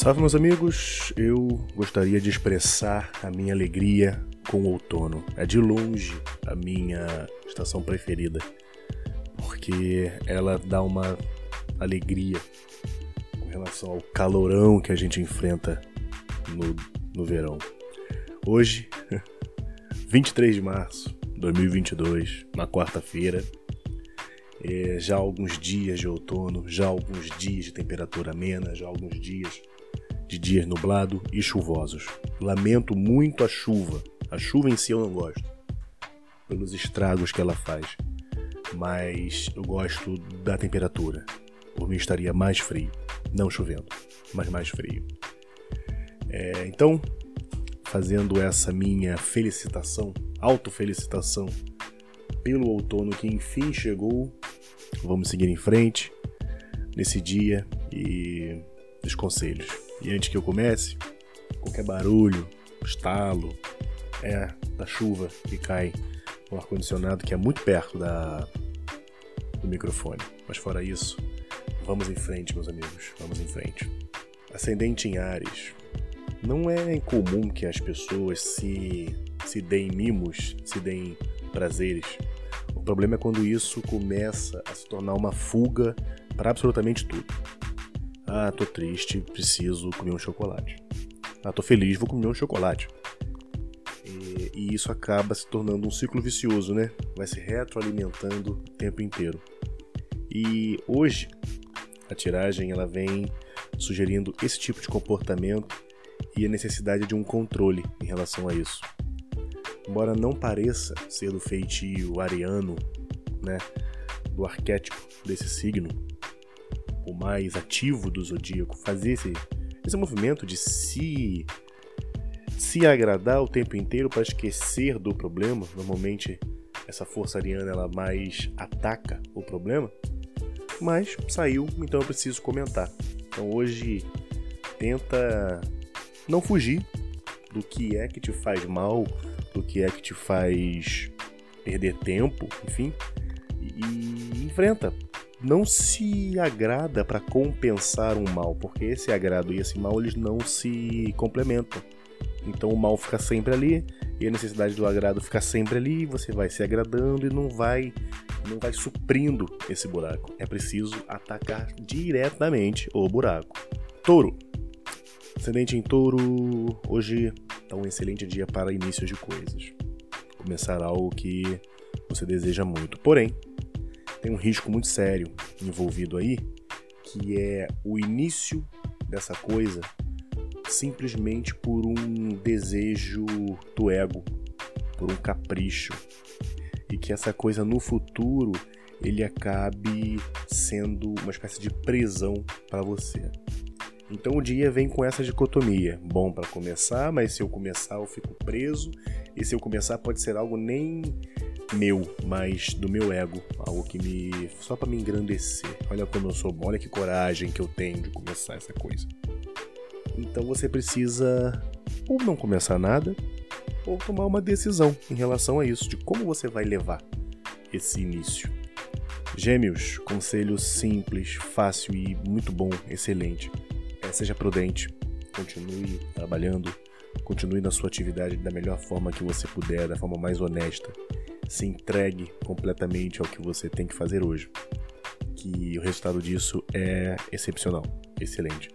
Salve, meus amigos! Eu gostaria de expressar a minha alegria com o outono. É de longe a minha estação preferida, porque ela dá uma alegria com relação ao calorão que a gente enfrenta no, no verão. Hoje, 23 de março de 2022, na quarta-feira, é, já alguns dias de outono, já alguns dias de temperatura amena, já alguns dias de dias nublado e chuvosos. Lamento muito a chuva. A chuva em si eu não gosto, pelos estragos que ela faz. Mas eu gosto da temperatura. Por mim estaria mais frio. Não chovendo, mas mais frio. É, então, fazendo essa minha felicitação, autofelicitação pelo outono que enfim chegou, vamos seguir em frente nesse dia e os conselhos. E antes que eu comece, qualquer barulho, estalo, é da chuva que cai no ar-condicionado que é muito perto da, do microfone. Mas fora isso, vamos em frente, meus amigos, vamos em frente. Ascendente em Ares. Não é incomum que as pessoas se, se deem mimos, se deem prazeres. O problema é quando isso começa a se tornar uma fuga para absolutamente tudo. Ah, tô triste, preciso comer um chocolate. Ah, tô feliz, vou comer um chocolate. E, e, isso acaba se tornando um ciclo vicioso, né? Vai se retroalimentando o tempo inteiro. E hoje a tiragem ela vem sugerindo esse tipo de comportamento e a necessidade de um controle em relação a isso. Embora não pareça ser do feitio ariano, né, do arquétipo desse signo, o mais ativo do zodíaco fazer esse, esse movimento de se se agradar o tempo inteiro para esquecer do problema. Normalmente essa força ariana ela mais ataca o problema, mas saiu, então eu preciso comentar. Então hoje tenta não fugir do que é que te faz mal, do que é que te faz perder tempo, enfim, e, e enfrenta não se agrada para compensar um mal, porque esse agrado e esse mal eles não se complementam. Então o mal fica sempre ali e a necessidade do agrado fica sempre ali, você vai se agradando e não vai não vai suprindo esse buraco. É preciso atacar diretamente o buraco. Touro. Ascendente em Touro, hoje é um excelente dia para início de coisas. Começar algo que você deseja muito. Porém, tem um risco muito sério envolvido aí, que é o início dessa coisa simplesmente por um desejo do ego, por um capricho. E que essa coisa no futuro ele acabe sendo uma espécie de prisão para você. Então o dia vem com essa dicotomia. Bom para começar, mas se eu começar eu fico preso, e se eu começar pode ser algo nem meu, mas do meu ego, algo que me só para me engrandecer. Olha como eu sou bom, olha que coragem que eu tenho de começar essa coisa. Então você precisa ou não começar nada, ou tomar uma decisão em relação a isso, de como você vai levar esse início. Gêmeos, conselho simples, fácil e muito bom, excelente. É, seja prudente, continue trabalhando, continue na sua atividade da melhor forma que você puder, da forma mais honesta se entregue completamente ao que você tem que fazer hoje. Que o resultado disso é excepcional, excelente,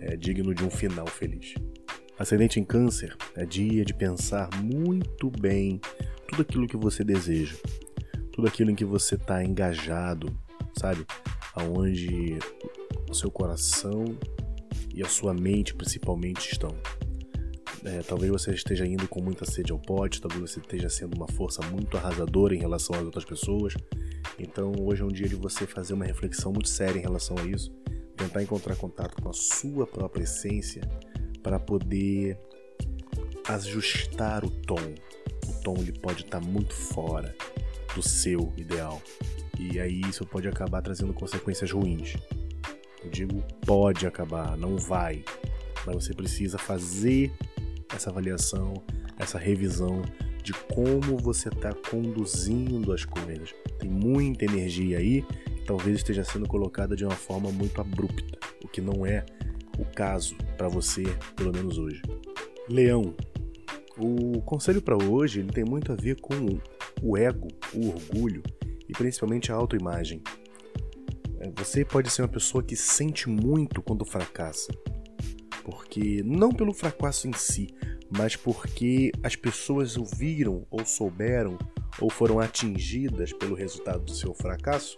é digno de um final feliz. Ascendente em Câncer é dia de pensar muito bem tudo aquilo que você deseja, tudo aquilo em que você está engajado, sabe? Aonde o seu coração e a sua mente principalmente estão. É, talvez você esteja indo com muita sede ao pote, talvez você esteja sendo uma força muito arrasadora em relação às outras pessoas. Então hoje é um dia de você fazer uma reflexão muito séria em relação a isso, tentar encontrar contato com a sua própria essência para poder ajustar o tom. O tom ele pode estar muito fora do seu ideal. E aí isso pode acabar trazendo consequências ruins. Eu digo pode acabar, não vai. Mas você precisa fazer essa avaliação, essa revisão de como você está conduzindo as coisas. Tem muita energia aí que talvez esteja sendo colocada de uma forma muito abrupta, o que não é o caso para você, pelo menos hoje. Leão. O conselho para hoje ele tem muito a ver com o ego, o orgulho e principalmente a autoimagem. É, você pode ser uma pessoa que sente muito quando fracassa, porque não pelo fracasso em si, mas porque as pessoas ouviram ou souberam ou foram atingidas pelo resultado do seu fracasso,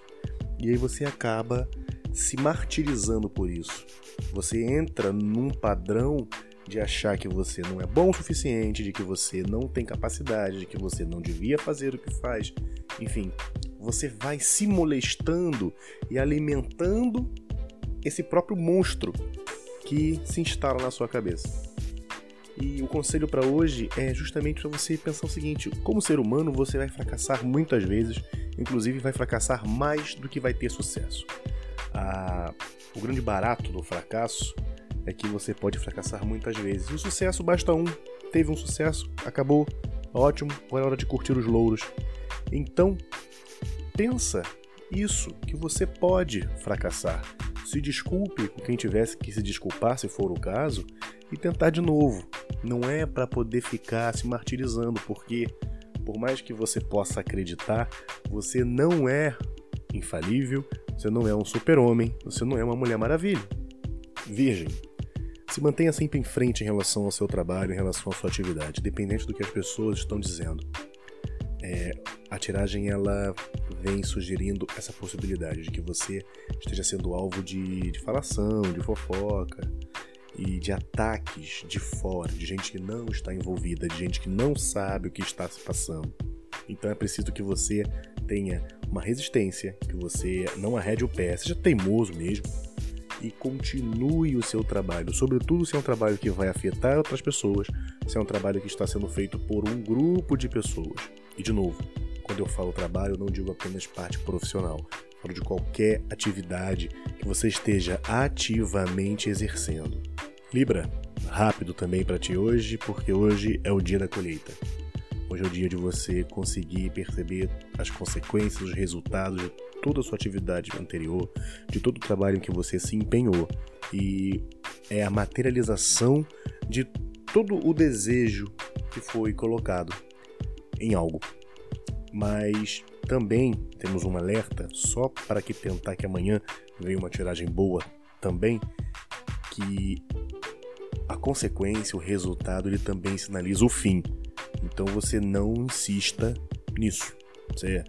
e aí você acaba se martirizando por isso. Você entra num padrão de achar que você não é bom o suficiente, de que você não tem capacidade, de que você não devia fazer o que faz. Enfim, você vai se molestando e alimentando esse próprio monstro que se instala na sua cabeça. E o conselho para hoje é justamente para você pensar o seguinte: como ser humano, você vai fracassar muitas vezes, inclusive vai fracassar mais do que vai ter sucesso. Ah, o grande barato do fracasso é que você pode fracassar muitas vezes. E o sucesso basta um. Teve um sucesso, acabou, ótimo, agora é hora de curtir os louros. Então, pensa isso, que você pode fracassar. Se desculpe com quem tivesse que se desculpar, se for o caso, e tentar de novo. Não é para poder ficar se martirizando, porque por mais que você possa acreditar, você não é infalível, você não é um super-homem, você não é uma mulher maravilha. Virgem, se mantenha sempre em frente em relação ao seu trabalho, em relação à sua atividade, dependente do que as pessoas estão dizendo. É, a tiragem ela vem sugerindo essa possibilidade de que você esteja sendo alvo de, de falação, de fofoca, e de ataques de fora, de gente que não está envolvida, de gente que não sabe o que está se passando. Então é preciso que você tenha uma resistência, que você não arrede o pé, seja teimoso mesmo e continue o seu trabalho, sobretudo se é um trabalho que vai afetar outras pessoas, se é um trabalho que está sendo feito por um grupo de pessoas. E de novo, quando eu falo trabalho, eu não digo apenas parte profissional, falo de qualquer atividade que você esteja ativamente exercendo. Libra, rápido também para ti hoje, porque hoje é o dia da colheita. Hoje é o dia de você conseguir perceber as consequências, os resultados de toda a sua atividade anterior, de todo o trabalho em que você se empenhou. E é a materialização de todo o desejo que foi colocado em algo. Mas também temos um alerta, só para que tentar que amanhã venha uma tiragem boa também, que a consequência, o resultado, ele também sinaliza o fim. Então você não insista nisso. Você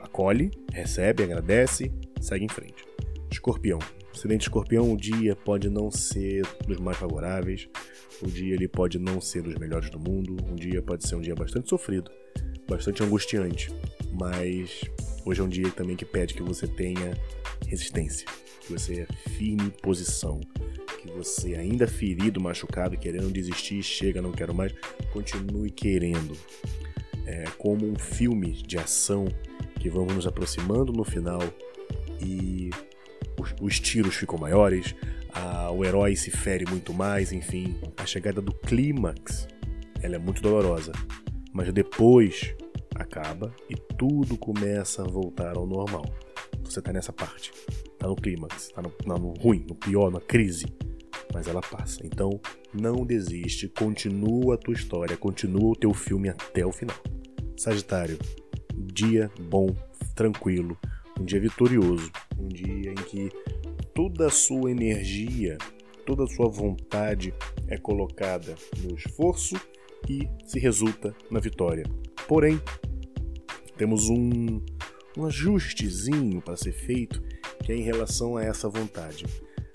acolhe, recebe, agradece, segue em frente. Escorpião. Excelente escorpião, o dia pode não ser dos mais favoráveis, o dia ele pode não ser dos melhores do mundo, um dia pode ser um dia bastante sofrido, bastante angustiante, mas hoje é um dia também que pede que você tenha resistência, que você firme posição, que você, ainda ferido, machucado, querendo desistir, chega, não quero mais, continue querendo. É como um filme de ação que vamos nos aproximando no final e os, os tiros ficam maiores, a, o herói se fere muito mais, enfim, a chegada do clímax ela é muito dolorosa, mas depois acaba e tudo começa a voltar ao normal. Você tá nessa parte, tá no clímax, tá no, no ruim, no pior, na crise mas ela passa. Então, não desiste, continua a tua história, continua o teu filme até o final. Sagitário, dia bom, tranquilo, um dia vitorioso, um dia em que toda a sua energia, toda a sua vontade é colocada no esforço e se resulta na vitória. Porém, temos um, um ajustezinho para ser feito que é em relação a essa vontade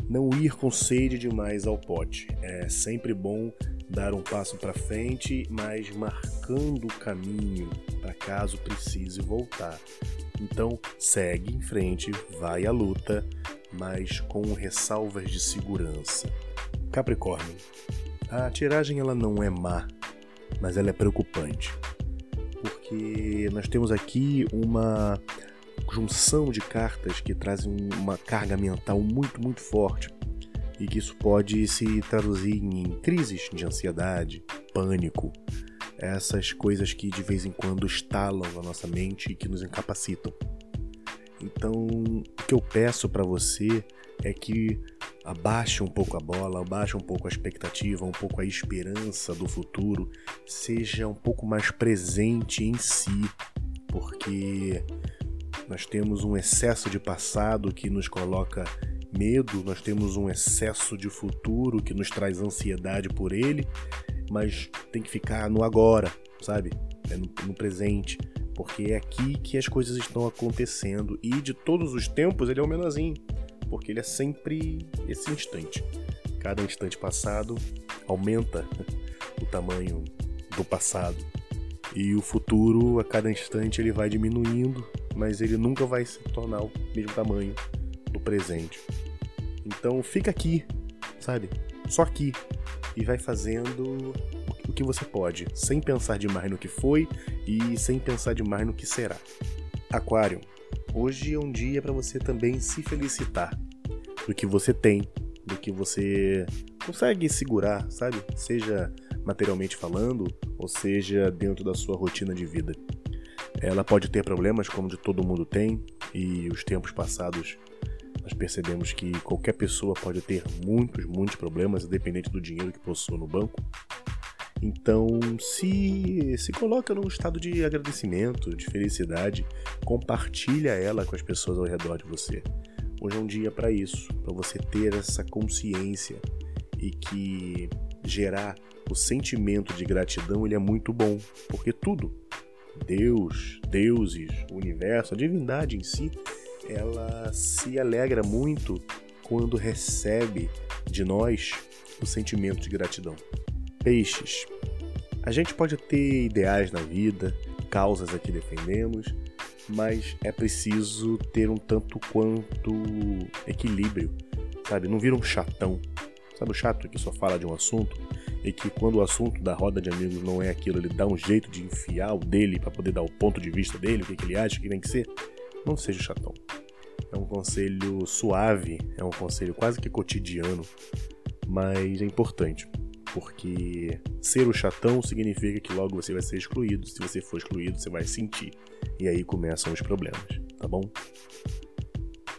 não ir com sede demais ao pote. É sempre bom dar um passo para frente, mas marcando o caminho para caso precise voltar. Então, segue em frente, vai à luta, mas com ressalvas de segurança. Capricórnio. A tiragem ela não é má, mas ela é preocupante. Porque nós temos aqui uma junção de cartas que trazem uma carga mental muito, muito forte e que isso pode se traduzir em crises de ansiedade, pânico, essas coisas que de vez em quando estalam na nossa mente e que nos incapacitam. Então, o que eu peço para você é que abaixe um pouco a bola, abaixe um pouco a expectativa, um pouco a esperança do futuro, seja um pouco mais presente em si, porque nós temos um excesso de passado que nos coloca medo, nós temos um excesso de futuro que nos traz ansiedade por ele, mas tem que ficar no agora, sabe? É no, no presente, porque é aqui que as coisas estão acontecendo e de todos os tempos ele é o menorzinho porque ele é sempre esse instante. Cada instante passado aumenta o tamanho do passado. E o futuro, a cada instante, ele vai diminuindo, mas ele nunca vai se tornar o mesmo tamanho do presente. Então fica aqui, sabe? Só aqui. E vai fazendo o que você pode, sem pensar demais no que foi e sem pensar demais no que será. Aquário, Hoje é um dia para você também se felicitar do que você tem, do que você consegue segurar, sabe? Seja materialmente falando, ou seja dentro da sua rotina de vida. Ela pode ter problemas, como de todo mundo tem, e os tempos passados nós percebemos que qualquer pessoa pode ter muitos, muitos problemas, independente do dinheiro que possua no banco. Então, se se coloca num estado de agradecimento, de felicidade, compartilha ela com as pessoas ao redor de você. Hoje é um dia para isso, para você ter essa consciência e que gerar o sentimento de gratidão ele é muito bom, porque tudo, Deus, deuses, o universo, a divindade em si, ela se alegra muito quando recebe de nós o sentimento de gratidão. Peixes. A gente pode ter ideais na vida, causas a que defendemos, mas é preciso ter um tanto quanto equilíbrio, sabe? Não vira um chatão. Sabe o chato que só fala de um assunto e que quando o assunto da roda de amigos não é aquilo, ele dá um jeito de enfiar o dele para poder dar o ponto de vista dele, o que, que ele acha que tem que ser? Não seja chatão. É um conselho suave, é um conselho quase que cotidiano, mas é importante porque ser o chatão significa que logo você vai ser excluído. Se você for excluído, você vai sentir. E aí começam os problemas, tá bom?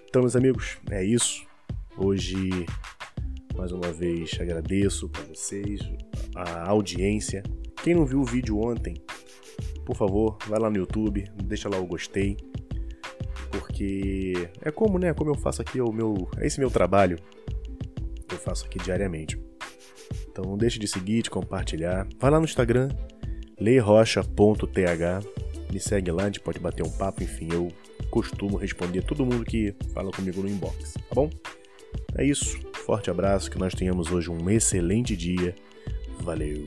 Então, meus amigos, é isso. Hoje, mais uma vez, agradeço para vocês a audiência. Quem não viu o vídeo ontem, por favor, vai lá no YouTube, deixa lá o gostei, porque é como, né? Como eu faço aqui o meu, é esse meu trabalho. Eu faço aqui diariamente. Então não deixe de seguir, de compartilhar. Vai lá no Instagram, leirocha.th. Me segue lá, a gente pode bater um papo, enfim, eu costumo responder todo mundo que fala comigo no inbox, tá bom? É isso, forte abraço, que nós tenhamos hoje um excelente dia. Valeu!